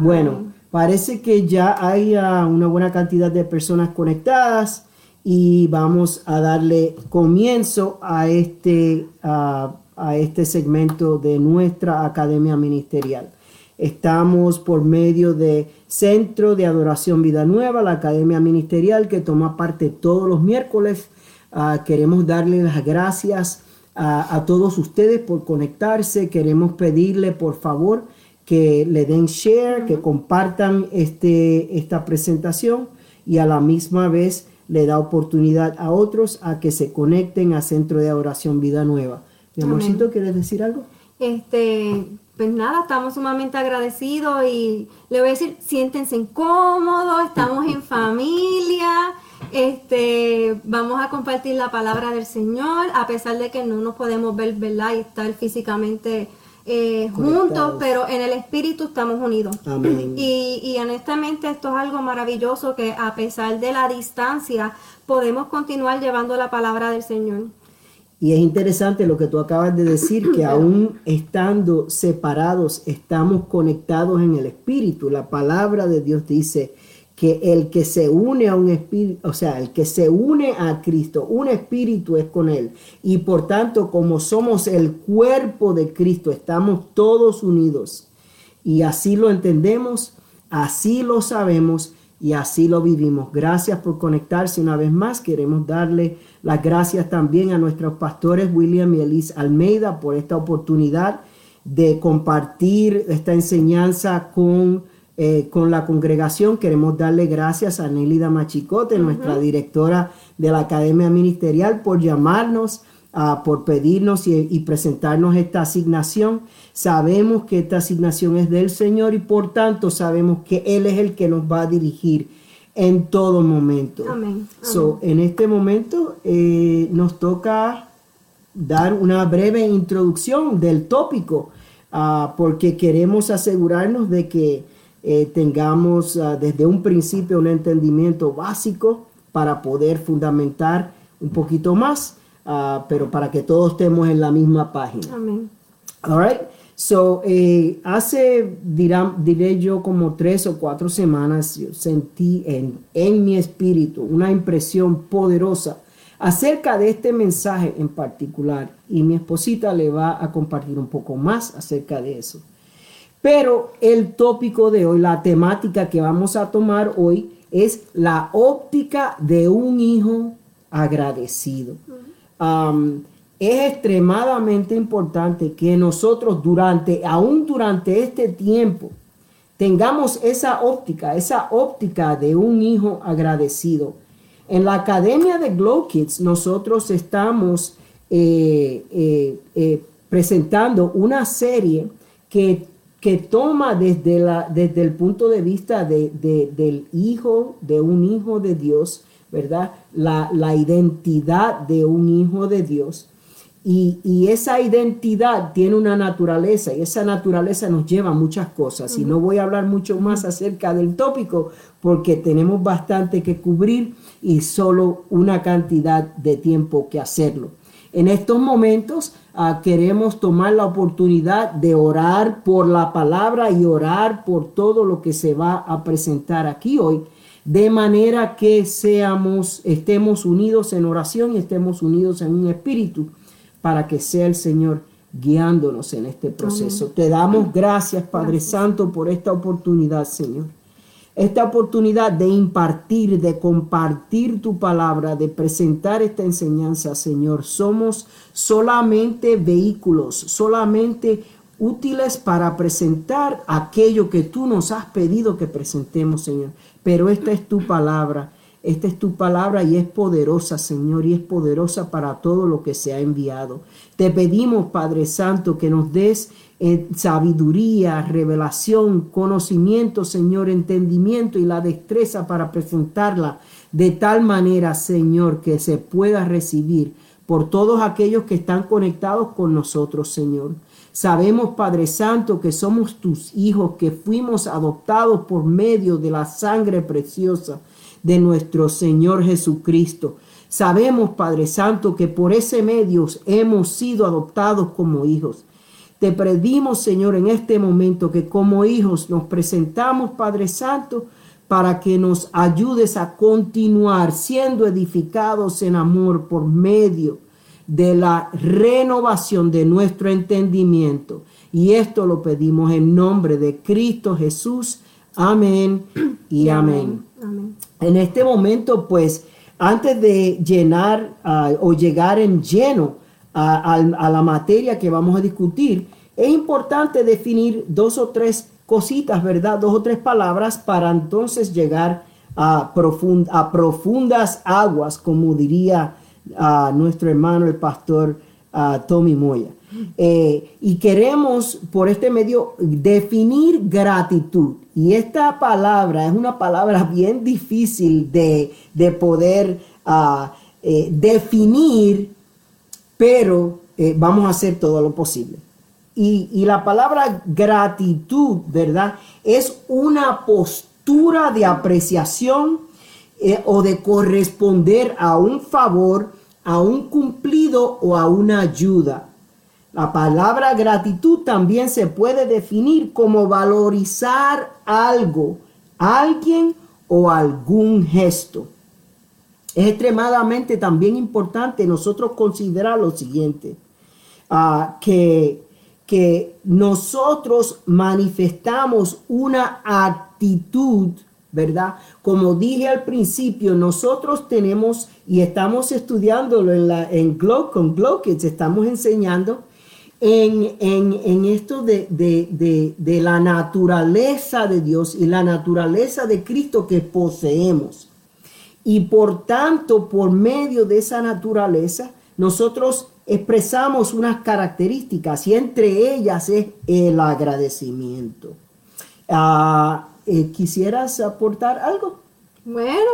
Bueno, parece que ya hay ah, una buena cantidad de personas conectadas y vamos a darle comienzo a este, a este segmento de nuestra Academia Ministerial. Estamos por medio de Centro de Adoración Vida Nueva, la Academia Ministerial que toma parte todos los miércoles. Ah, queremos darle las gracias a, todos ustedes por conectarse. Queremos pedirle por favor que le den share, que compartan este, esta presentación y a la misma vez le da oportunidad a otros a que se conecten a Centro de Adoración Vida Nueva. Mi amorcito, ¿quieres decir algo? Este, pues nada, estamos sumamente agradecidos y le voy a decir, siéntense cómodos, estamos en familia, este, vamos a compartir la palabra del Señor, a pesar de que no nos podemos ver, ¿verdad? Y estar físicamente eh, juntos, pero en el espíritu estamos unidos. Amén. Y, y honestamente esto es algo maravilloso que a pesar de la distancia podemos continuar llevando la palabra del Señor. Y es interesante lo que tú acabas de decir, que aún estando separados, estamos conectados en el Espíritu. La palabra de Dios dice que el que se une a un espíritu, o sea, el que se une a Cristo, un espíritu es con Él. Y por tanto, como somos el cuerpo de Cristo, estamos todos unidos. Y así lo entendemos, así lo sabemos y así lo vivimos. Gracias por conectarse una vez más. Queremos darle las gracias también a nuestros pastores William y Elise Almeida por esta oportunidad de compartir esta enseñanza con, eh, con la congregación. Queremos darle gracias a Nélida Machicote, nuestra directora de la Academia Ministerial, por llamarnos, uh, por pedirnos y, y presentarnos esta asignación. Sabemos que esta asignación es del Señor y por tanto sabemos que Él es el que nos va a dirigir en todo momento. Amén. So, en este momento eh, nos toca dar una breve introducción del tópico, ah, porque queremos asegurarnos de que eh, tengamos ah, desde un principio un entendimiento básico para poder fundamentar un poquito más, ah, pero para que todos estemos en la misma página. Amén. All right. So, eh, hace, diré yo, como tres o cuatro semanas, yo sentí en, en mi espíritu una impresión poderosa acerca de este mensaje en particular y mi esposita le va a compartir un poco más acerca de eso. Pero el tópico de hoy, la temática que vamos a tomar hoy es la óptica de un hijo agradecido es extremadamente importante que nosotros durante, aún durante este tiempo, tengamos esa óptica, esa óptica de un hijo agradecido. En la Academia de Glow Kids nosotros estamos eh, eh, eh, presentando una serie que, que toma desde, la, desde, el punto de vista de, del hijo, de un hijo de Dios, ¿verdad? La, la identidad de un hijo de Dios y, esa identidad tiene una naturaleza y esa naturaleza nos lleva a muchas cosas. Y no voy a hablar mucho más acerca del tópico porque tenemos bastante que cubrir y solo una cantidad de tiempo que hacerlo. En estos momentos ah, queremos tomar la oportunidad de orar por la palabra y orar por todo lo que se va a presentar aquí hoy, de manera que seamos, estemos unidos en oración y estemos unidos en un espíritu para que sea el Señor guiándonos en este proceso. Te damos gracias, Padre Santo, por esta oportunidad, Señor. Esta oportunidad de impartir, de compartir tu palabra, de presentar esta enseñanza, Señor. Somos solamente vehículos, solamente útiles para presentar aquello que tú nos has pedido que presentemos, Señor. Pero esta es tu palabra esta es tu palabra y es poderosa, Señor, y es poderosa para todo lo que se ha enviado. Te pedimos, Padre Santo, que nos des eh, sabiduría, revelación, conocimiento, Señor, entendimiento y la destreza para presentarla de tal manera, Señor, que se pueda recibir por todos aquellos que están conectados con nosotros, Señor. Sabemos, Padre Santo, que somos tus hijos, que fuimos adoptados por medio de la sangre preciosa de nuestro Señor Jesucristo. Sabemos, Padre Santo, que por ese medio hemos sido adoptados como hijos. Te pedimos, Señor, en este momento que como hijos nos presentamos, Padre Santo, para que nos ayudes a continuar siendo edificados en amor por medio de la renovación de nuestro entendimiento. Y esto lo pedimos en nombre de Cristo Jesús. Amén y amén. En este momento, pues, antes de llenar ah, o llegar en lleno a, la materia que vamos a discutir, es importante definir dos o tres cositas, ¿verdad? Dos o tres palabras para entonces llegar a, profundas aguas, como diría nuestro hermano el pastor Tommy Moya. Eh, y queremos por este medio definir gratitud. Y esta palabra es una palabra bien difícil de, poder eh, definir pero eh, vamos a hacer todo lo posible. Y, la palabra gratitud, ¿verdad? Es una postura de apreciación eh, o de corresponder a un favor, a un cumplido o a una ayuda. La palabra gratitud también se puede definir como valorizar algo, alguien o algún gesto. Es extremadamente también importante nosotros considerar lo siguiente, ah, que, que nosotros manifestamos una actitud, ¿verdad? Como dije al principio, nosotros tenemos y estamos estudiándolo en, la, en Glow, con Glow Kids, estamos enseñando en, esto de, de, la naturaleza de Dios y la naturaleza de Cristo que poseemos. Y por tanto, por medio de esa naturaleza, nosotros expresamos unas características y entre ellas es el agradecimiento. Eh, ¿Quisieras aportar algo? Bueno,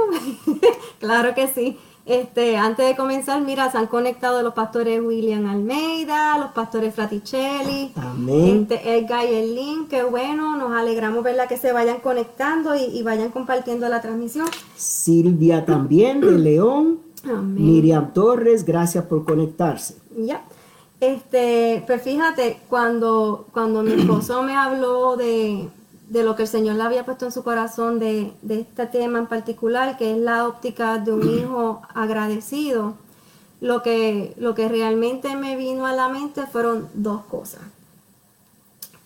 claro que sí. Este, antes de comenzar, mira, se han conectado los pastores William Almeida, los pastores Fraticelli, Amén. Este, Edgar y el link, qué bueno, nos alegramos verla que se vayan conectando y, vayan compartiendo la transmisión. Silvia también de León, Miriam Torres, gracias por conectarse. Ya. Este, pues fíjate, cuando, cuando mi esposo me habló de, de lo que el Señor le había puesto en su corazón de, este tema en particular, que es la óptica de un hijo agradecido, lo que, lo que realmente me vino a la mente fueron dos cosas.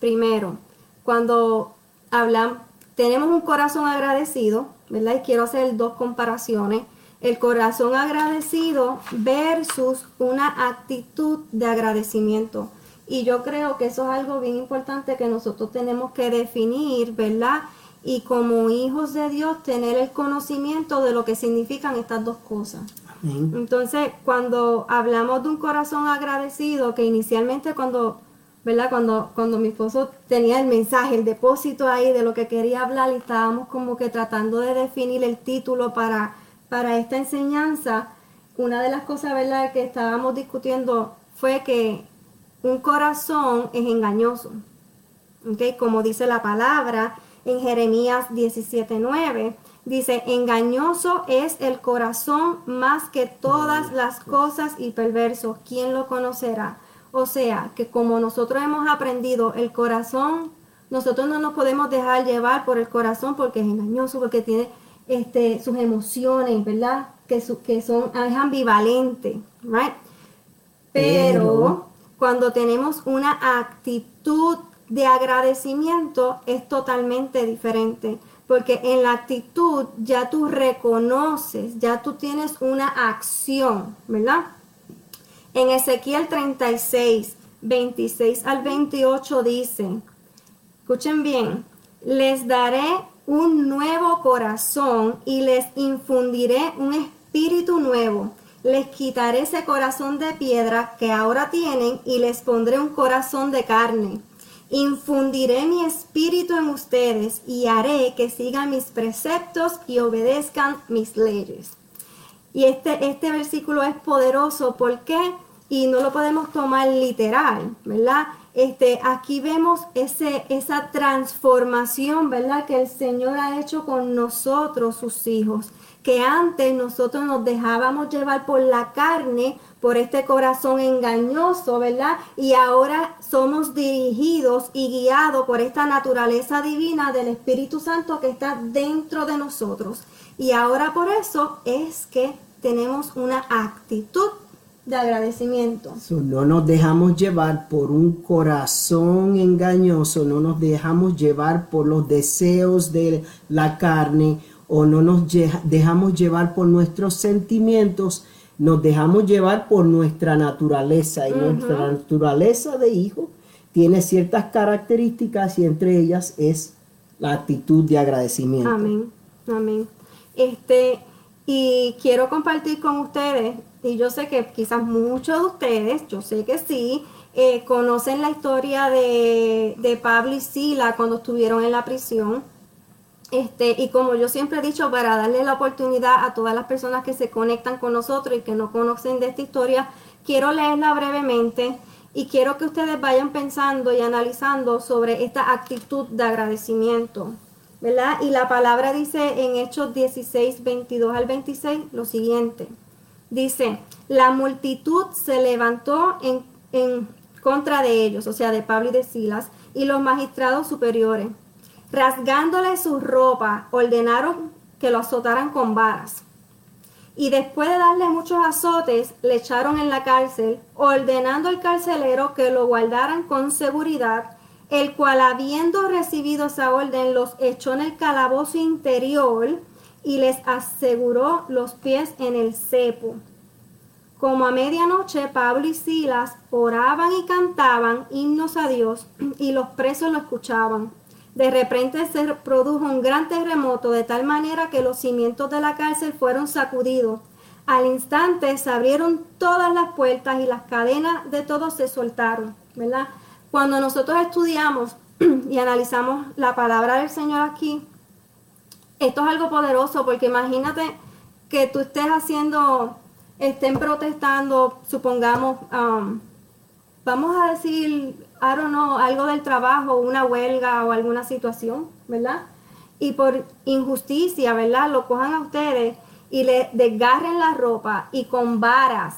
Primero, cuando hablamos, tenemos un corazón agradecido, ¿verdad? Y quiero hacer dos comparaciones. El corazón agradecido versus una actitud de agradecimiento. Y yo creo que eso es algo bien importante que nosotros tenemos que definir, ¿verdad? Y como hijos de Dios tener el conocimiento de lo que significan estas dos cosas. Entonces, cuando hablamos de un corazón agradecido, que inicialmente cuando, ¿verdad? Cuando, cuando mi esposo tenía el mensaje, el depósito ahí de lo que quería hablar y estábamos como que tratando de definir el título para, para esta enseñanza, una de las cosas, ¿verdad?, que estábamos discutiendo fue que un corazón es engañoso. ¿okay? Como dice la palabra en Jeremías 17:9, dice, engañoso es el corazón más que todas las cosas y perverso. ¿Quién lo conocerá? O sea, que como nosotros hemos aprendido, el corazón, nosotros no nos podemos dejar llevar por el corazón porque es engañoso, porque tiene este, sus emociones, ¿verdad? Que, que son, es ambivalente, ¿right? Pero cuando tenemos una actitud de agradecimiento es totalmente diferente, porque en la actitud ya tú reconoces, ya tú tienes una acción, ¿verdad? En Ezequiel 36, 26 al 28 dice, escuchen bien, les daré un nuevo corazón y les infundiré un espíritu nuevo les quitaré ese corazón de piedra que ahora tienen y les pondré un corazón de carne. Infundiré mi espíritu en ustedes y haré que sigan mis preceptos y obedezcan mis leyes. Y este, este versículo es poderoso, ¿por qué? Y no lo podemos tomar literal, ¿verdad? Este, aquí vemos ese, esa transformación, ¿verdad? Que el Señor ha hecho con nosotros, sus hijos. Que antes nosotros nos dejábamos llevar por la carne, por este corazón engañoso, ¿verdad? Y ahora somos dirigidos y guiados por esta naturaleza divina del Espíritu Santo que está dentro de nosotros. Y ahora por eso es que tenemos una actitud de agradecimiento. no nos dejamos llevar por un corazón engañoso, no nos dejamos llevar por los deseos de la carne o no nos dejamos llevar por nuestros sentimientos, nos dejamos llevar por nuestra naturaleza y nuestra naturaleza de hijo tiene ciertas características y entre ellas es la actitud de agradecimiento. Amén, amén. Este, y quiero compartir con ustedes y yo sé que quizás muchos de ustedes, yo sé que sí, eh, conocen la historia de, Pablo y Sila cuando estuvieron en la prisión. Este, y como yo siempre he dicho, para darle la oportunidad a todas las personas que se conectan con nosotros y que no conocen de esta historia, quiero leerla brevemente y quiero que ustedes vayan pensando y analizando sobre esta actitud de agradecimiento. ¿verdad? Y la palabra dice en Hechos 16, 22 al 26 lo siguiente. Dice, la multitud se levantó en, en contra de ellos, o sea, de Pablo y de Silas, y los magistrados superiores, rasgándole su ropa, ordenaron que lo azotaran con varas. Y después de darle muchos azotes, le echaron en la cárcel, ordenando al carcelero que lo guardaran con seguridad, el cual habiendo recibido esa orden, los echó en el calabozo interior y les aseguró los pies en el cepo. Como a medianoche Pablo y Silas oraban y cantaban himnos a Dios y los presos lo escuchaban. De repente se produjo un gran terremoto de tal manera que los cimientos de la cárcel fueron sacudidos. Al instante se abrieron todas las puertas y las cadenas de todos se soltaron, ¿verdad? Cuando nosotros estudiamos y analizamos la palabra del Señor aquí, esto es algo poderoso porque imagínate que tú estés haciendo, estén protestando, supongamos, um, vamos a decir, I don't know, algo del trabajo, una huelga o alguna situación, ¿verdad? Y por injusticia, ¿verdad? Lo cojan a ustedes y le desgarren la ropa y con varas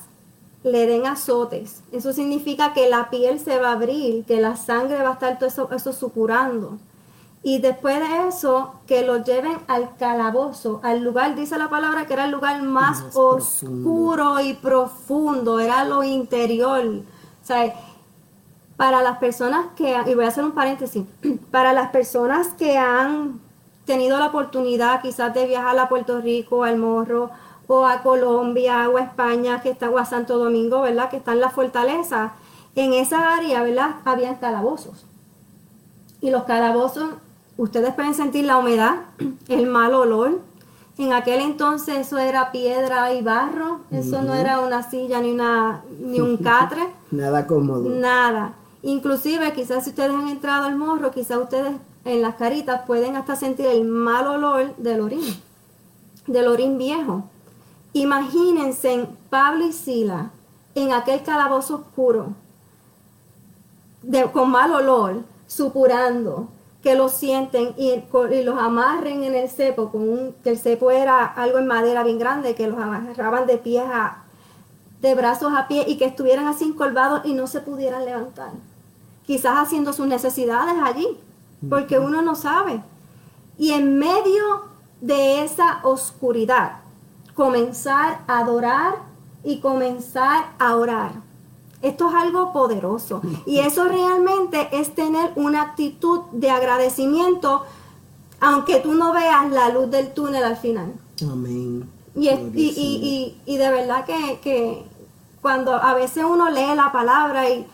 le den azotes. Eso significa que la piel se va a abrir, que la sangre va a estar todo eso, eso supurando. Y después de eso, que lo lleven al calabozo, al lugar, dice la palabra, que era el lugar más, oscuro y profundo, era lo interior. O sea, para las personas que, y voy a hacer un paréntesis, para las personas que han tenido la oportunidad quizás de viajar a Puerto Rico, al Morro, o a Colombia, o a España, que está, o a Santo Domingo, ¿verdad? Que están las fortalezas. En esa área, ¿verdad? Habían calabozos. Y los calabozos Ustedes pueden sentir la humedad, el mal olor. En aquel entonces eso era piedra y barro, eso no era una silla ni, una, ni un catre. Nada cómodo. Nada. Inclusive quizás si ustedes han entrado al morro, quizás ustedes en las caritas pueden hasta sentir el mal olor del orín, del orín viejo. Imagínense en Pablo y Sila en aquel calabozo oscuro, con mal olor, supurando, que los sienten y, los amarren en el cepo, con que el cepo era algo en madera bien grande, que los amarraban de pies a, de brazos a pie y que estuvieran así encolvados y no se pudieran levantar. Quizás haciendo sus necesidades allí, porque uno no sabe. Y en medio de esa oscuridad, comenzar a adorar y comenzar a orar esto es algo poderoso. Y eso realmente es tener una actitud de agradecimiento, aunque tú no veas la luz del túnel al final. Amén. Y, y, de verdad que, cuando a veces uno lee la palabra, y,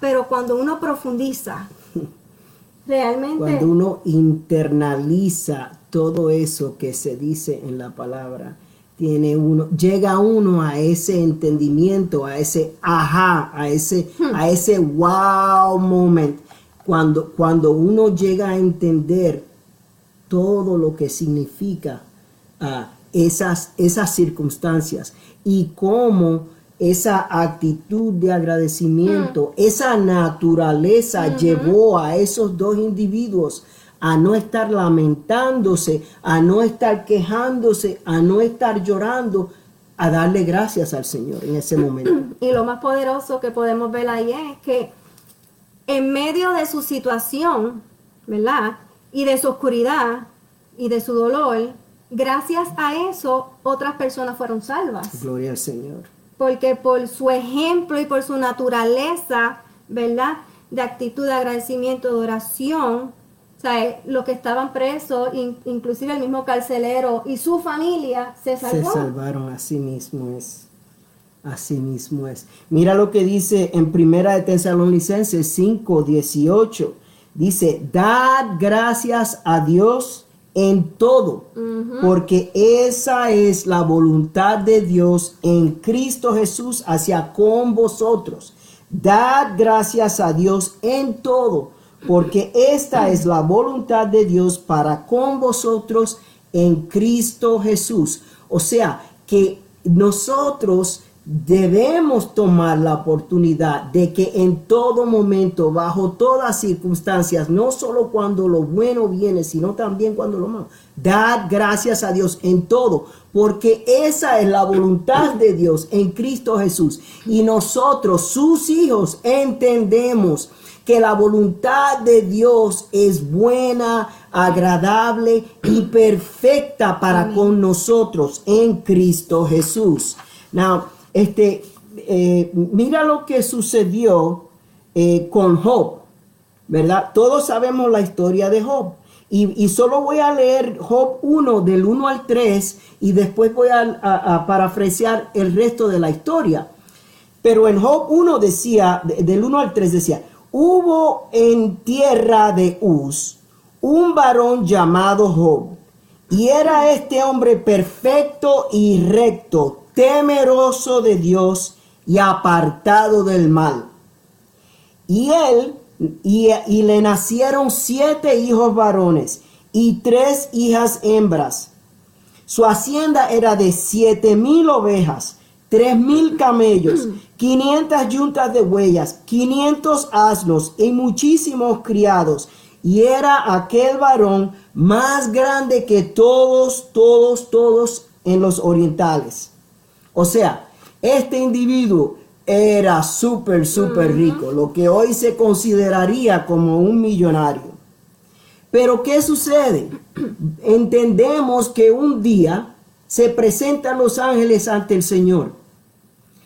pero cuando uno profundiza, realmente... Cuando uno internaliza todo eso que se dice en la palabra, tiene uno, llega uno a ese entendimiento, a ese ajá, a ese, a ese wow moment, cuando, cuando uno llega a entender todo lo que significa ah, esas, esas circunstancias y cómo esa actitud de agradecimiento, esa naturaleza llevó a esos dos individuos a no estar lamentándose, a no estar quejándose, a no estar llorando, a darle gracias al Señor en ese momento. Y lo más poderoso que podemos ver ahí es que en medio de su situación, ¿verdad? Y de su oscuridad y de su dolor, gracias a eso otras personas fueron salvas. Gloria al Señor. Porque por su ejemplo y por su naturaleza, ¿verdad? De actitud de agradecimiento, de oración, o sea, los que estaban presos, inclusive el mismo carcelero y su familia, se salvó. Se salvaron, así mismo es. Así mismo es. Mira lo que dice en Primera de Tesalonicenses 5, 18. Dice, dad gracias a Dios en todo, porque esa es la voluntad de Dios en Cristo Jesús hacia con vosotros. Dad gracias a Dios en todo porque esta es la voluntad de Dios para con vosotros en Cristo Jesús. O sea, que nosotros debemos tomar la oportunidad de que en todo momento, bajo todas circunstancias, no solo cuando lo bueno viene, sino también cuando lo malo, dad gracias a Dios en todo, porque esa es la voluntad de Dios en Cristo Jesús. Y nosotros, sus hijos, entendemos que la voluntad de Dios es buena, agradable y perfecta para con nosotros en Cristo Jesús. Now, este, eh, mira lo que sucedió eh, con Job, ¿verdad? Todos sabemos la historia de Job. Y, solo voy a leer Job 1 del 1 al 3 y después voy a, a, parafrasear el resto de la historia. Pero en Job 1 decía, del 1 al 3 decía, Hubo en tierra de Uz un varón llamado Job, y era este hombre perfecto y recto, temeroso de Dios y apartado del mal. Y él, y, y le nacieron siete hijos varones y tres hijas hembras. Su hacienda era de siete mil ovejas, tres mil camellos 500 yuntas de huellas, 500 asnos y muchísimos criados. Y era aquel varón más grande que todos, todos, todos en los orientales. O sea, este individuo era súper, súper rico, lo que hoy se consideraría como un millonario. Pero ¿qué sucede? Entendemos que un día se presentan los ángeles ante el Señor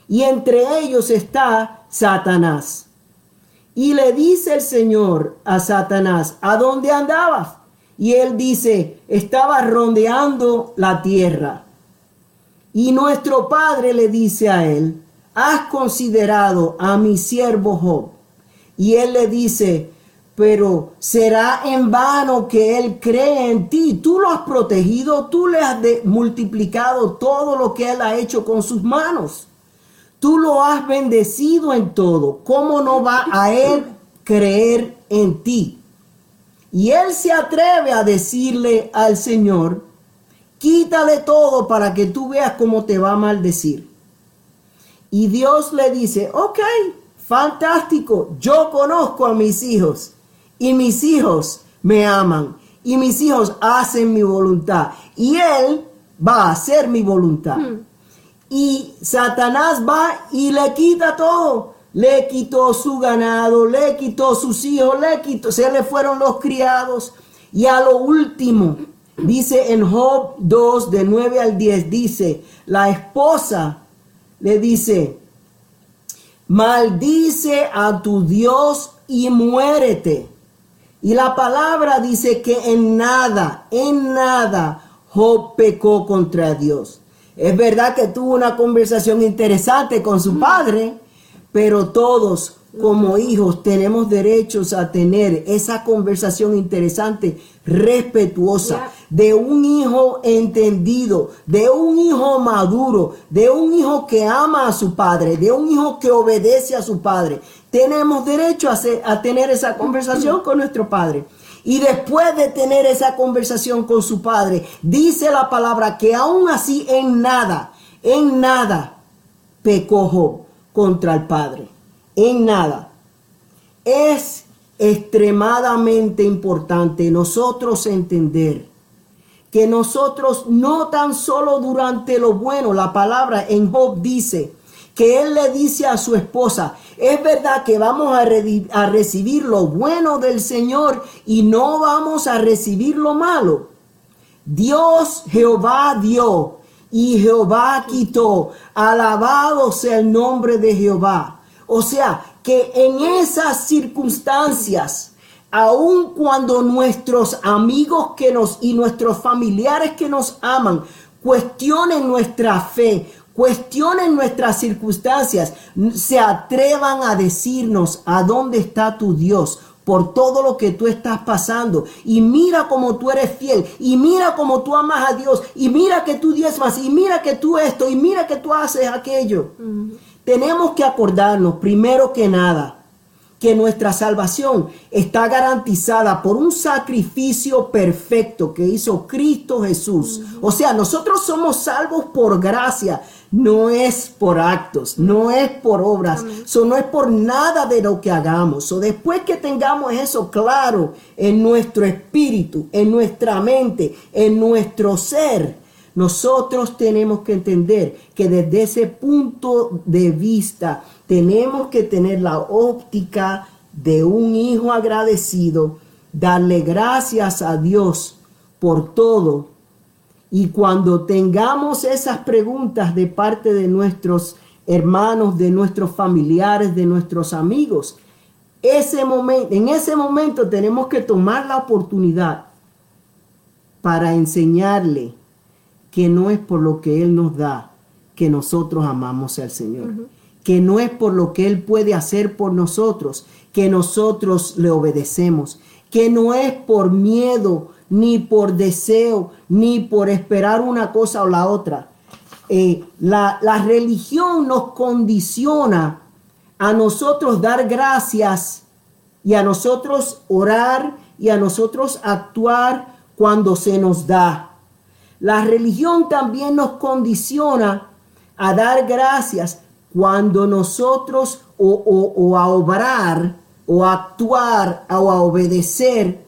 y entre ellos está Satanás. Y le dice el Señor a Satanás, ¿a dónde andabas? Y él dice, estaba rondeando la tierra. Y nuestro Padre le dice a él, ¿has considerado a mi siervo Job? Y él le dice, pero será en vano que él cree en ti. Tú lo has protegido, tú le has multiplicado todo lo que él ha hecho con sus manos. Tú lo has bendecido en todo. ¿Cómo no va a él creer en ti? Y él se atreve a decirle al Señor, quítale todo para que tú veas cómo te va a maldecir. Y Dios le dice, ok, fantástico, yo conozco a mis hijos y mis hijos me aman y mis hijos hacen mi voluntad y él va a hacer mi voluntad. Hmm. Y Satanás va y le quita todo. Le quitó su ganado, le quitó sus hijos, le quitó, se le fueron los criados. Y a lo último, dice en Job 2, de 9 al 10, dice, la esposa le dice, maldice a tu Dios y muérete. Y la palabra dice que en nada, en nada, Job pecó contra Dios. Es verdad que tuvo una conversación interesante con su padre, pero todos como hijos tenemos derechos a tener esa conversación interesante, respetuosa, de un hijo entendido, de un hijo maduro, de un hijo que ama a su padre, de un hijo que obedece a su padre. Tenemos derecho a, tener esa conversación con nuestro padre. Y después de tener esa conversación con su padre, dice la palabra que aún así en nada, en nada, pecó Job contra el Padre? En nada. Es extremadamente importante nosotros entender que nosotros no tan solo durante lo bueno, la palabra en Job dice que él le dice a su esposa, es verdad que vamos a, recibir lo bueno del Señor y no vamos a recibir lo malo. Dios Jehová dio y Jehová quitó. Alabado sea el nombre de Jehová. O sea, que en esas circunstancias, aun cuando nuestros amigos que nos y nuestros familiares que nos aman cuestionen nuestra fe, cuestionen nuestras circunstancias, se atrevan a decirnos a dónde está tu Dios por todo lo que tú estás pasando. Y mira cómo tú eres fiel. Y mira cómo tú amas a Dios. Y mira que tú diezmas. Y mira que tú esto. Y mira que tú haces aquello. Tenemos que acordarnos, primero que nada, que nuestra salvación está garantizada por un sacrificio perfecto que hizo Cristo Jesús. O sea, nosotros somos salvos por gracia, no es por actos, no es por obras, eso no es por nada de lo que hagamos. O después que tengamos eso claro en nuestro espíritu, en nuestra mente, en nuestro ser, nosotros tenemos que entender que desde ese punto de vista tenemos que tener la óptica de un hijo agradecido, darle gracias a Dios por todo. Y cuando tengamos esas preguntas de parte de nuestros hermanos, de nuestros familiares, de nuestros amigos, ese momento, en ese momento tenemos que tomar la oportunidad para enseñarle que no es por lo que Él nos da que nosotros amamos al Señor, que no es por lo que Él puede hacer por nosotros que nosotros le obedecemos, que no es por miedo, ni por deseo, ni por esperar una cosa o la otra. Eh, la, la religión nos condiciona a nosotros dar gracias y a nosotros orar y a nosotros actuar cuando se nos da. La religión también nos condiciona a dar gracias cuando nosotros o, a obrar o a actuar o a obedecer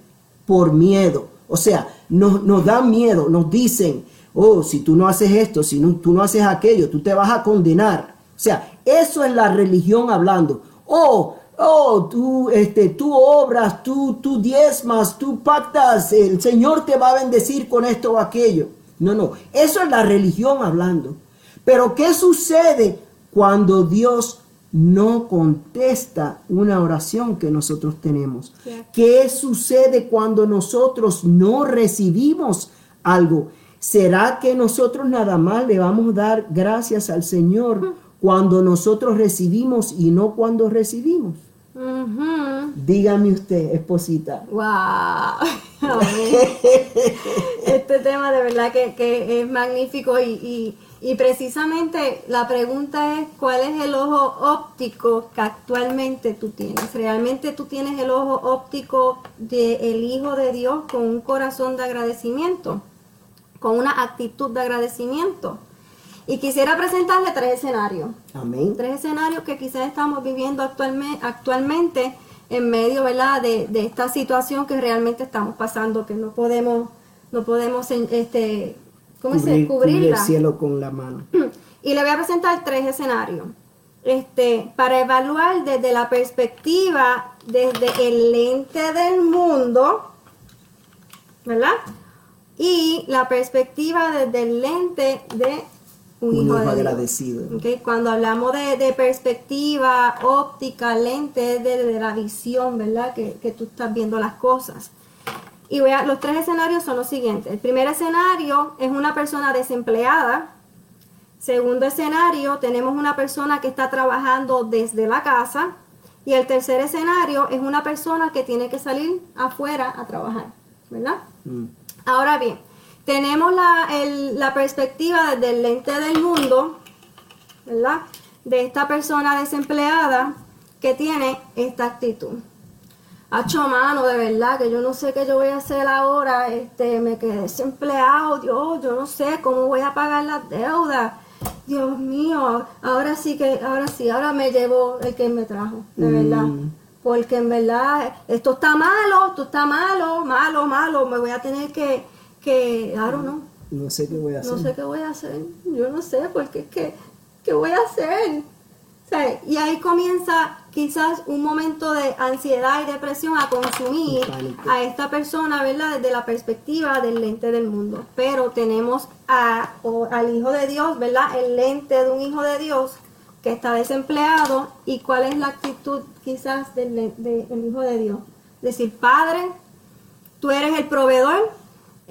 por miedo. O sea, nos, nos dan miedo, nos dicen, oh, si tú no haces esto, si no, tú no haces aquello, tú te vas a condenar. O sea, eso es la religión hablando. Oh, oh, tú, este, tú obras, tú, tú diezmas, tú pactas, el Señor te va a bendecir con esto o aquello. No, no, eso es la religión hablando. Pero ¿qué sucede cuando Dios no contesta una oración que nosotros tenemos? ¿Qué sucede cuando nosotros no recibimos algo? ¿Será que nosotros nada más le vamos a dar gracias al Señor cuando nosotros recibimos y no cuando recibimos? Dígame usted, esposita. ¡Wow! este tema de verdad que, es magnífico y, precisamente la pregunta es cuál es el ojo óptico que actualmente tú tienes. ¿Realmente tú tienes el ojo óptico del Hijo de Dios con un corazón de agradecimiento? Con una actitud de agradecimiento. Y quisiera presentarle tres escenarios. Amén. Tres escenarios que quizás estamos viviendo actualmente, actualmente en medio ¿verdad? De, de, esta situación que realmente estamos pasando, que no podemos, no podemos este, ¿cómo Cubrir, cubrirla. el cielo con la mano. Y le voy a presentar tres escenarios. Este, para evaluar desde la perspectiva, desde el lente del mundo, ¿verdad? Y la perspectiva desde el lente de un, hijo, agradecido. Cuando hablamos de, perspectiva óptica, lente, de, la visión, ¿verdad? Que, tú estás viendo las cosas. Y voy a, los tres escenarios son los siguientes. El primer escenario es una persona desempleada. Segundo escenario, tenemos una persona que está trabajando desde la casa. Y el tercer escenario es una persona que tiene que salir afuera a trabajar, ¿verdad? Mm. Ahora bien, tenemos la, perspectiva desde el lente del mundo, ¿verdad? De esta persona desempleada que tiene esta actitud. Hacho mano, de verdad, que yo no sé qué yo voy a hacer ahora, este, me quedé desempleado, Dios, yo no sé cómo voy a pagar las deudas. Dios mío, ahora sí que, ahora sí, ahora me llevo el que me trajo, de Mm. verdad. Porque en verdad, esto está malo, esto está malo, malo, malo, me voy a tener que, que, I don't know, No sé qué voy a hacer. no sé qué voy a hacer, yo no sé, porque es que, ¿qué voy a hacer? O sea, y ahí comienza quizás un momento de ansiedad y depresión a consumir a esta persona, ¿verdad? Desde la perspectiva del lente del mundo. Pero tenemos a, o- al Hijo de Dios, ¿verdad? El lente de un Hijo de Dios que está desempleado y cuál es la actitud quizás del, del Hijo de Dios. Decir, Padre, tú eres el proveedor,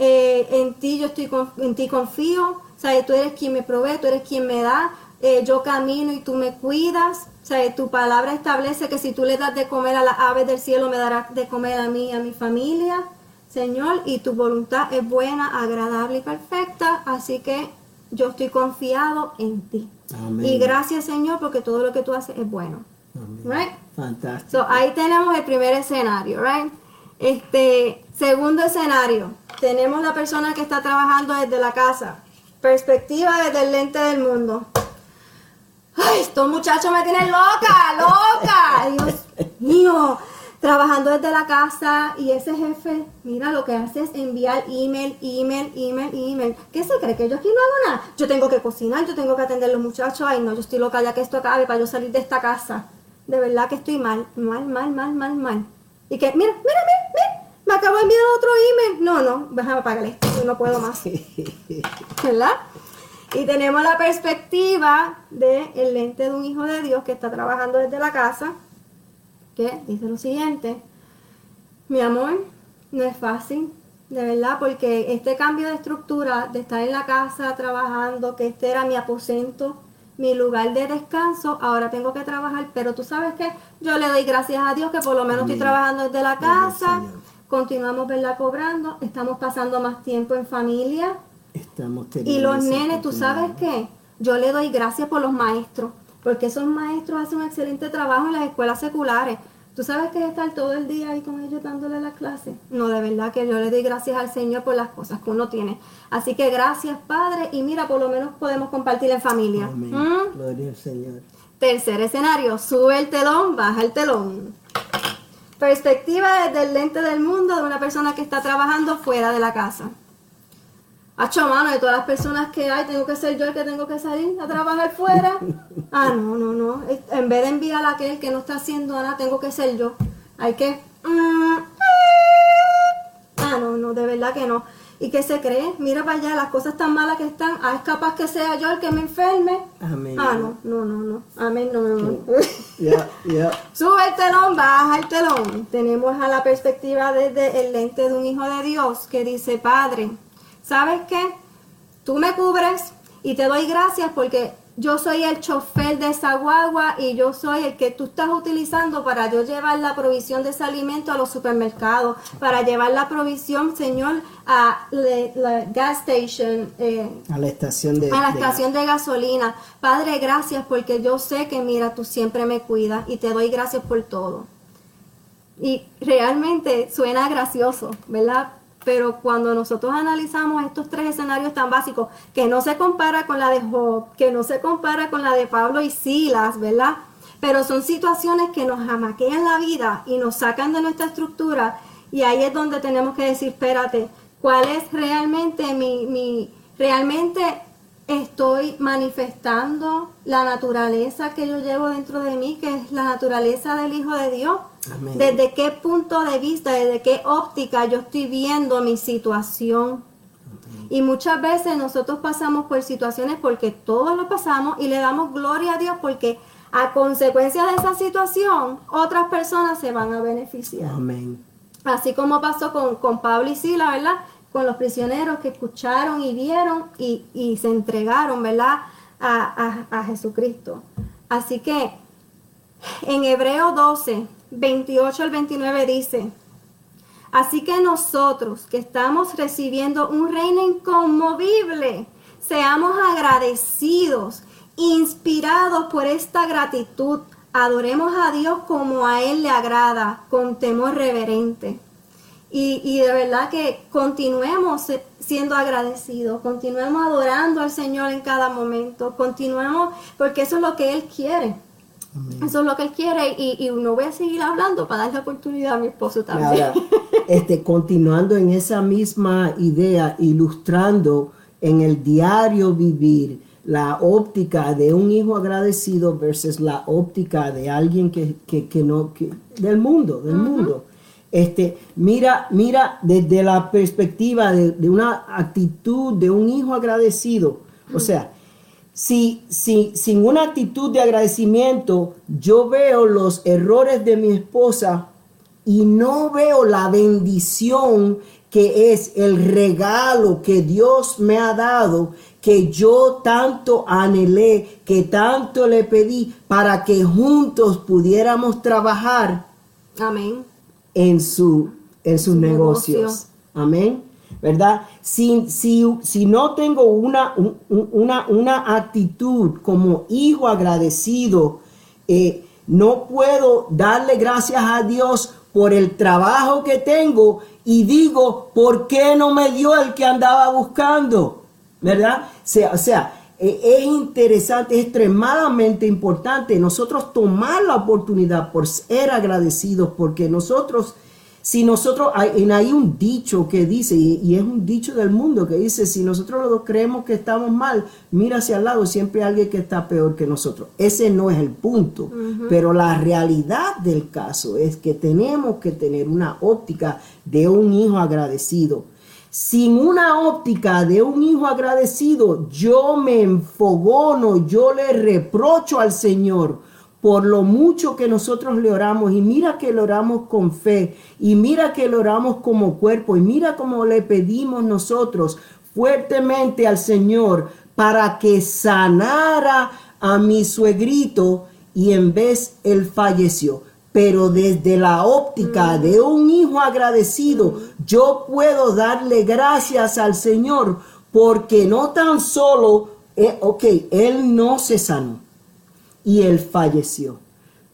eh, en ti yo estoy con- en ti confío, ¿sabes? tú eres quien me provee, tú eres quien me da, eh, yo camino y tú me cuidas, ¿sabes? tu palabra establece que si tú le das de comer a las aves del cielo, me darás de comer a mí y a mi familia, Señor, y tu voluntad es buena, agradable y perfecta, así que yo estoy confiado en ti. Amén. Y gracias, Señor, porque todo lo que tú haces es bueno. Amén. Right? Fantástico. So, ahí tenemos el primer escenario, right? Este, segundo escenario, tenemos la persona que está trabajando desde la casa. Perspectiva desde el lente del mundo. Ay, estos muchachos me tienen loca, loca. Dios mío, trabajando desde la casa y ese jefe, mira, lo que hace es enviar email, email, email, email. ¿Qué se cree? Que yo aquí no hago nada. Yo tengo que cocinar, yo tengo que atender a los muchachos. Ay, no, yo estoy loca ya que esto acabe para yo salir de esta casa. De verdad que estoy mal, mal, mal, mal, mal, mal. Y que, mira, mira, mira, acabo de enviar otro email. No, no, déjame apagar esto, yo no puedo más. ¿verdad? Y tenemos la perspectiva del el lente de un hijo de Dios que está trabajando desde la casa, que dice lo siguiente, mi amor, no es fácil, de verdad, porque este cambio de estructura, de estar en la casa trabajando, que este era mi aposento, mi lugar de descanso, ahora tengo que trabajar, pero tú sabes que yo le doy gracias a Dios que por lo menos estoy trabajando desde la casa. Continuamos verla cobrando, estamos pasando más tiempo en familia, Estamos y los nenes, tú sabes qué, yo le doy gracias por los maestros, porque esos maestros hacen un excelente trabajo en las escuelas seculares. Tú sabes que es estar todo el día ahí con ellos dándole las clases. No, de verdad que yo le doy gracias al Señor por las cosas que uno tiene. Así que gracias, Padre, y mira, por lo menos podemos compartir en familia. Amén. ¿Mm? Gloria al Señor. Tercer escenario, sube el telón, baja el telón. Perspectiva desde el lente del mundo de una persona que está trabajando fuera de la casa. Hacho, mano, de todas las personas que hay, tengo que ser yo el que tengo que salir a trabajar fuera. Ah, no, no, no. En vez de enviar a aquel que no está haciendo nada, tengo que ser yo. Hay que... mm, Ah, no, no, de verdad que no. ¿Y qué se cree? Mira para allá, las cosas tan malas que están. Ah, es capaz que sea yo el que me enferme. Amén. Ah, no, no, no, no. Amén, no, no, no. Ya, ya. Sube el telón, baja el telón. Tenemos a la perspectiva desde el lente de un hijo de Dios que dice, Padre, ¿sabes qué? Tú me cubres y te doy gracias porque yo soy el chofer de esa guagua y yo soy el que tú estás utilizando para yo llevar la provisión de ese alimento a los supermercados, para llevar la provisión, Señor, a la gas station, eh, A la estación de. a la de- estación de gasolina. Padre, gracias porque yo sé que, mira, tú siempre me cuidas y te doy gracias por todo. Y realmente suena gracioso, ¿verdad? Pero cuando nosotros analizamos estos tres escenarios tan básicos, que no se compara con la de Job, que no se compara con la de Pablo y Silas, ¿verdad? Pero son situaciones que nos jamaquean la vida y nos sacan de nuestra estructura. Y ahí es donde tenemos que decir, espérate, ¿cuál es realmente mi, mi realmente estoy manifestando la naturaleza que yo llevo dentro de mí, que es la naturaleza del Hijo de Dios? Amén. ¿Desde qué punto de vista, desde qué óptica yo estoy viendo mi situación? Y muchas veces nosotros pasamos por situaciones porque todos lo pasamos y le damos gloria a Dios porque a consecuencia de esa situación otras personas se van a beneficiar. Amén. Así como pasó con, con Pablo y Sila, ¿verdad? Con los prisioneros que escucharon y vieron y, y se entregaron, ¿verdad? A, a- a Jesucristo. Así que en Hebreo 12, 28 al 29 dice, Así que nosotros que estamos recibiendo un reino inconmovible, seamos agradecidos, inspirados por esta gratitud, adoremos a Dios como a Él le agrada, con temor reverente. Y, y de verdad que continuemos siendo agradecidos, continuemos adorando al Señor en cada momento, continuemos porque eso es lo que Él quiere. Eso es lo que él quiere y, y, no voy a seguir hablando para darle oportunidad a mi esposo también. este, continuando en esa misma idea, ilustrando en el diario vivir la óptica de un hijo agradecido versus la óptica de alguien que, no, que, del mundo, del mundo. Este, mira, mira desde la perspectiva de, una actitud de un hijo agradecido. O sea, si, si, sin una actitud de agradecimiento, yo veo los errores de mi esposa y no veo la bendición que es el regalo que Dios me ha dado, que yo tanto anhelé, que tanto le pedí para que juntos pudiéramos trabajar. Amén en, su, en sus negocios. Amén. ¿Verdad? Si, si, si no tengo una, una, una, actitud como hijo agradecido, eh, no puedo darle gracias a Dios por el trabajo que tengo y digo, ¿por qué no me dio el que andaba buscando? ¿Verdad? O sea, o sea e, es interesante, es extremadamente importante nosotros tomar la oportunidad por ser agradecidos, porque nosotros, si nosotros, hay, hay un dicho que dice, y, es un dicho del mundo que dice, si nosotros los dos creemos que estamos mal, mira hacia el lado, siempre hay alguien que está peor que nosotros. Ese no es el punto, pero la realidad del caso es que tenemos que tener una óptica de un hijo agradecido. Sin una óptica de un hijo agradecido, yo me enfogono, yo le reprocho al Señor por lo mucho que nosotros le oramos y mira que le oramos con fe y mira que le oramos como cuerpo y mira cómo le pedimos nosotros fuertemente al Señor para que sanara a mi suegrito y en vez él falleció. Pero desde la óptica de un hijo agradecido, yo puedo darle gracias al Señor porque no tan solo, eh, ok, él no se sanó y él falleció,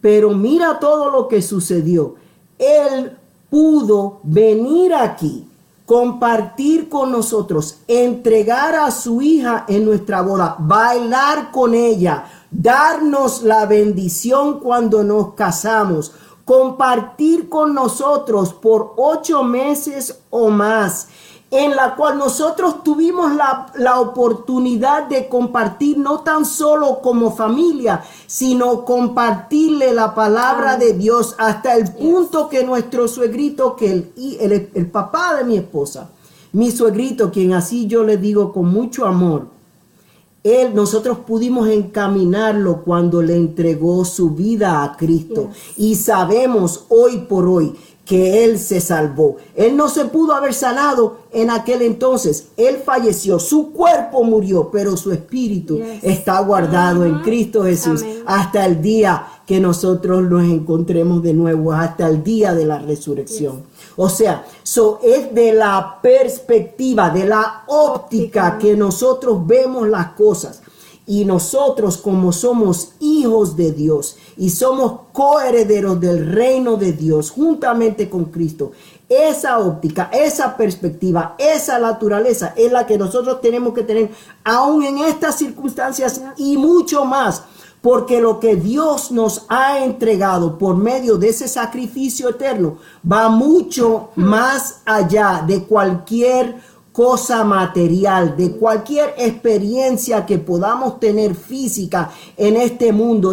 pero mira todo lo que sucedió. Él pudo venir aquí, compartir con nosotros, entregar a su hija en nuestra boda, bailar con ella, darnos la bendición cuando nos casamos, compartir con nosotros por ocho meses o más, en la cual nosotros tuvimos la, oportunidad de compartir no tan solo como familia, sino compartirle la palabra de Dios hasta el punto que nuestro suegrito, que el, el, el papá de mi esposa, mi suegrito, quien así yo le digo con mucho amor, él, nosotros pudimos encaminarlo cuando le entregó su vida a Cristo. Y sabemos hoy por hoy que Él se salvó. Él no se pudo haber sanado en aquel entonces. Él falleció, su cuerpo murió, pero su espíritu está guardado en Cristo Jesús hasta el día que nosotros nos encontremos de nuevo, hasta el día de la resurrección. O sea, so es de la perspectiva, de la óptica que nosotros vemos las cosas. Y nosotros como somos hijos de Dios y somos coherederos del reino de Dios juntamente con Cristo, esa óptica, esa perspectiva, esa naturaleza es la que nosotros tenemos que tener aún en estas circunstancias y mucho más porque lo que Dios nos ha entregado por medio de ese sacrificio eterno va mucho más allá de cualquier cosa material, de cualquier experiencia que podamos tener física en este mundo.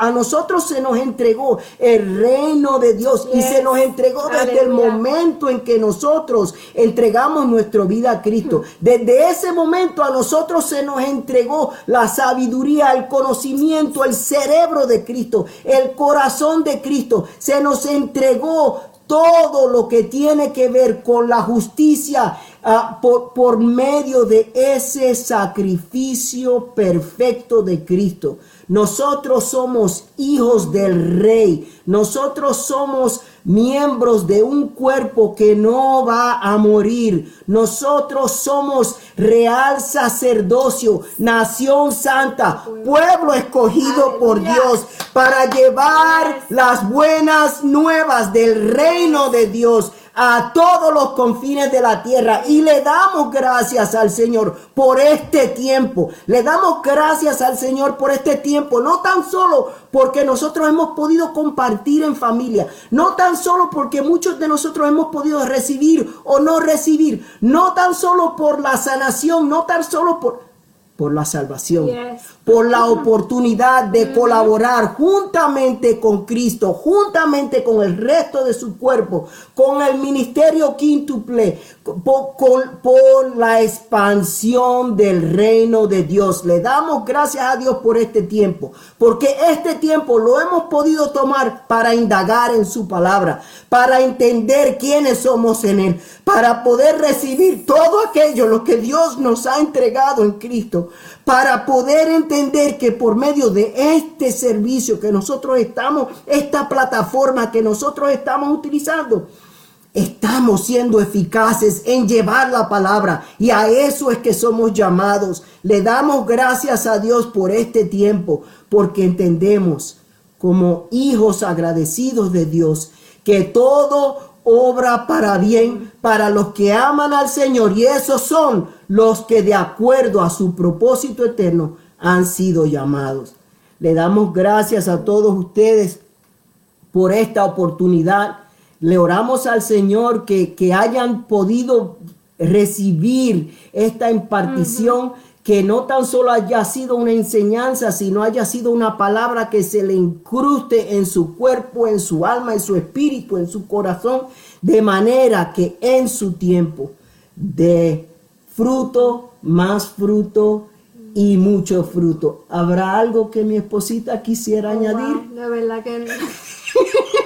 a nosotros se nos entregó el reino de Dios y se nos entregó desde el momento en que nosotros entregamos nuestra vida a Cristo. Desde ese momento a nosotros se nos entregó la sabiduría, el conocimiento, el cerebro de Cristo, el corazón de Cristo. Se nos entregó todo lo que tiene que ver con la justicia ah, por, por medio de ese sacrificio perfecto de Cristo. Nosotros somos hijos del rey. Nosotros somos miembros de un cuerpo que no va a morir. Nosotros somos real sacerdocio, nación santa, pueblo escogido por Dios para llevar las buenas nuevas del reino de Dios a todos los confines de la tierra y le damos gracias al Señor por este tiempo. Le damos gracias al Señor por este tiempo, no tan solo porque nosotros hemos podido compartir en familia, no tan solo porque muchos de nosotros hemos podido recibir o no recibir, no tan solo por la sanación, no tan solo por por la salvación, por la oportunidad de colaborar juntamente con Cristo, juntamente con el resto de su cuerpo, con el ministerio quíntuple, por, la expansión del reino de Dios. Le damos gracias a Dios por este tiempo, porque este tiempo lo hemos podido tomar para indagar en su palabra, para entender quiénes somos en Él, para poder recibir todo aquello, lo que Dios nos ha entregado en Cristo, para poder entender que por medio de este servicio que nosotros estamos, esta plataforma que nosotros estamos utilizando, estamos siendo eficaces en llevar la palabra y a eso es que somos llamados. Le damos gracias a Dios por este tiempo porque entendemos como hijos agradecidos de Dios que todo obra para bien para los que aman al Señor y esos son los que de acuerdo a su propósito eterno han sido llamados. Le damos gracias a todos ustedes por esta oportunidad. Le oramos al Señor que, que hayan podido recibir esta impartición que no tan solo haya sido una enseñanza, sino haya sido una palabra que se le incruste en su cuerpo, en su alma, en su espíritu, en su corazón, de manera que en su tiempo de fruto, más fruto y mucho fruto. ¿Habrá algo que mi esposita quisiera oh, añadir? La verdad que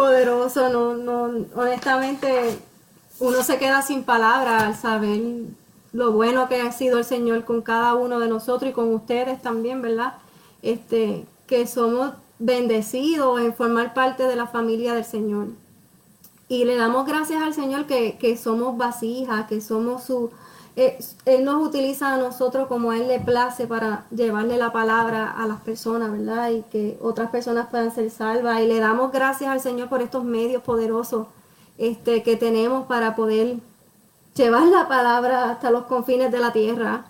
poderoso, no, no, honestamente uno se queda sin palabras al saber lo bueno que ha sido el Señor con cada uno de nosotros y con ustedes también, ¿verdad? Este, que somos bendecidos en formar parte de la familia del Señor. Y le damos gracias al Señor que, que somos vasijas, que somos su... Eh, él nos utiliza a nosotros como a Él le place para llevarle la palabra a las personas, ¿verdad? Y que otras personas puedan ser salvas. Y le damos gracias al Señor por estos medios poderosos este, que tenemos para poder llevar la palabra hasta los confines de la tierra.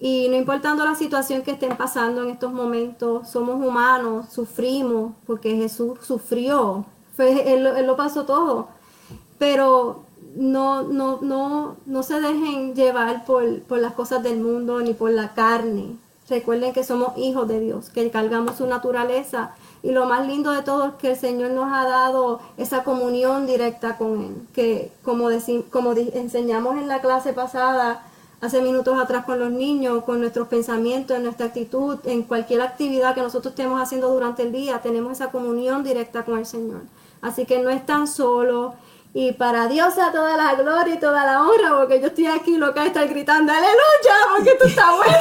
Y no importando la situación que estén pasando en estos momentos, somos humanos, sufrimos, porque Jesús sufrió, él, lo pasó todo. Pero no, no, no, no se dejen llevar por, por las cosas del mundo ni por la carne. Recuerden que somos hijos de Dios, que cargamos su naturaleza y lo más lindo de todo es que el Señor nos ha dado esa comunión directa con Él, que como, como enseñamos en la clase pasada, hace minutos atrás con los niños, con nuestros pensamientos, en nuestra actitud, en cualquier actividad que nosotros estemos haciendo durante el día, tenemos esa comunión directa con el Señor. Así que no están solos. Y para Dios sea toda la gloria y toda la honra, porque yo estoy aquí loca de estar gritando, aleluya, porque tú estás bueno.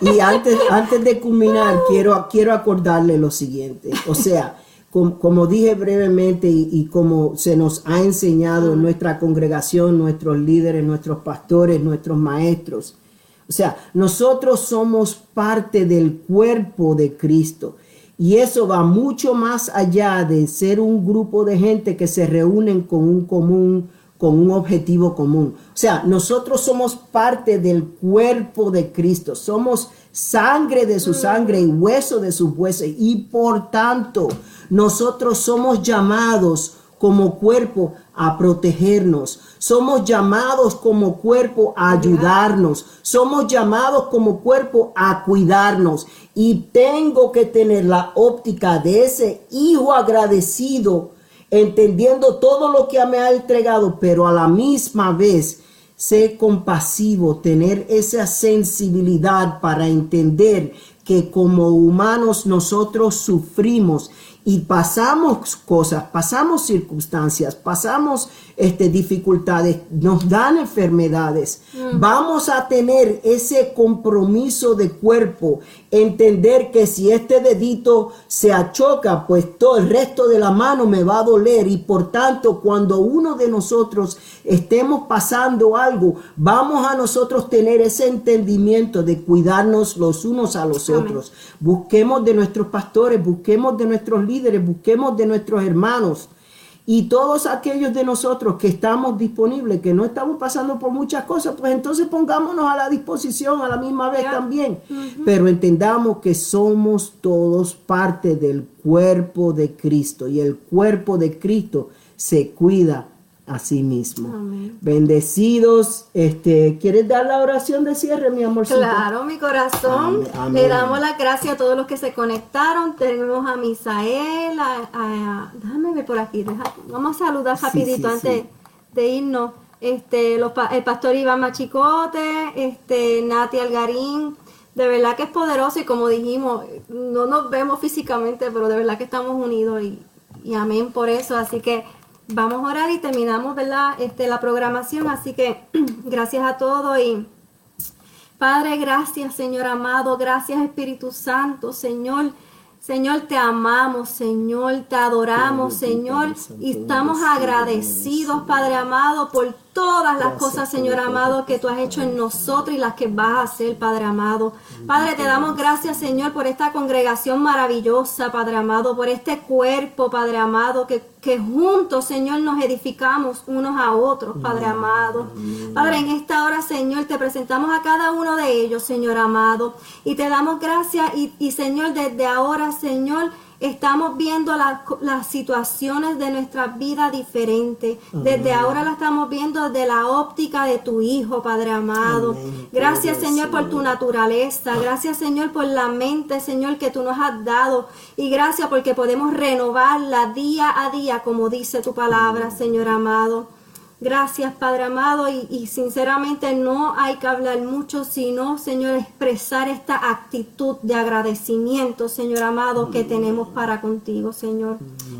Y antes, antes de culminar, quiero, quiero acordarle lo siguiente. O sea, como, dije brevemente y, como se nos ha enseñado en nuestra congregación, nuestros líderes, nuestros pastores, nuestros maestros. O sea, nosotros somos parte del cuerpo de Cristo. Y eso va mucho más allá de ser un grupo de gente que se reúnen con un común con un objetivo común. O sea, nosotros somos parte del cuerpo de Cristo, somos sangre de su sangre y hueso de sus huesos y por tanto nosotros somos llamados como cuerpo a protegernos. Somos llamados como cuerpo a ayudarnos. Somos llamados como cuerpo a cuidarnos. Y tengo que tener la óptica de ese hijo agradecido entendiendo todo lo que me ha entregado, pero a la misma vez ser compasivo, tener esa sensibilidad para entender que como humanos nosotros sufrimos y pasamos cosas, pasamos circunstancias, pasamos este, dificultades, nos dan enfermedades, vamos a tener ese compromiso de cuerpo, entender que si este dedito se achoca, pues todo el resto de la mano me va a doler. Y por tanto cuando uno de nosotros estemos pasando algo, vamos a nosotros tener ese entendimiento de cuidarnos los unos a los otros. Busquemos de nuestros pastores, busquemos de nuestros líderes, busquemos de nuestros hermanos y todos aquellos de nosotros que estamos disponibles, que no estamos pasando por muchas cosas, pues entonces pongámonos a la disposición a la misma vez también. Pero entendamos que somos todos parte del cuerpo de Cristo y el cuerpo de Cristo se cuida a sí mismo. Bendecidos. Este, ¿Quieres dar la oración de cierre, mi amor? Claro, mi corazón. Le damos las gracias a todos los que se conectaron. Tenemos a Misael, a, déjame ver por aquí. vamos a saludar rapidito antes de irnos. Este, los, el pastor Iván Machicote, este, Nati Algarín. De verdad que es poderoso y como dijimos, no nos vemos físicamente, pero de verdad que estamos unidos y, y amén por eso. Así que vamos a orar y terminamos, ¿verdad? Este, la programación. Así que gracias a todos y Padre, gracias Señor amado, gracias Espíritu Santo, Señor. Señor, te amamos, Señor, te adoramos, Señor, y estamos agradecidos, Padre amado, por todas las cosas, Señor amado, que tú has hecho en nosotros y las que vas a hacer, Padre amado. Padre, te damos gracias, Señor, por esta congregación maravillosa, Padre amado, por este cuerpo, Padre amado, que, que juntos, Señor, nos edificamos unos a otros, Padre amado. Padre, en esta hora, Señor, te presentamos a cada uno de ellos, Señor amado, y te damos gracias y, y Señor, desde ahora, Señor, estamos viendo las situaciones de nuestra vida diferente. Desde ahora la estamos viendo desde la óptica de tu Hijo, Padre amado. Gracias, Señor, por tu naturaleza. Gracias, Señor, por la mente, Señor, que tú nos has dado. Y gracias porque podemos renovarla día a día, como dice tu palabra, Señor amado. Gracias, Padre amado, y, sinceramente no hay que hablar mucho, sino, Señor, expresar esta actitud de agradecimiento, Señor amado, que tenemos para contigo, Señor.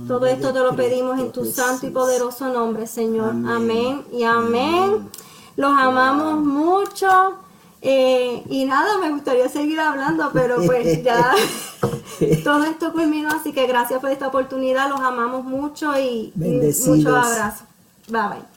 Todo esto te lo pedimos en tu santo y poderoso nombre, Señor. Amén, y amén. Los amamos mucho. Eh, y nada, me gustaría seguir hablando, pero pues ya todo esto culminó, así que gracias por esta oportunidad, los amamos mucho y, y muchos abrazos. Bye bye.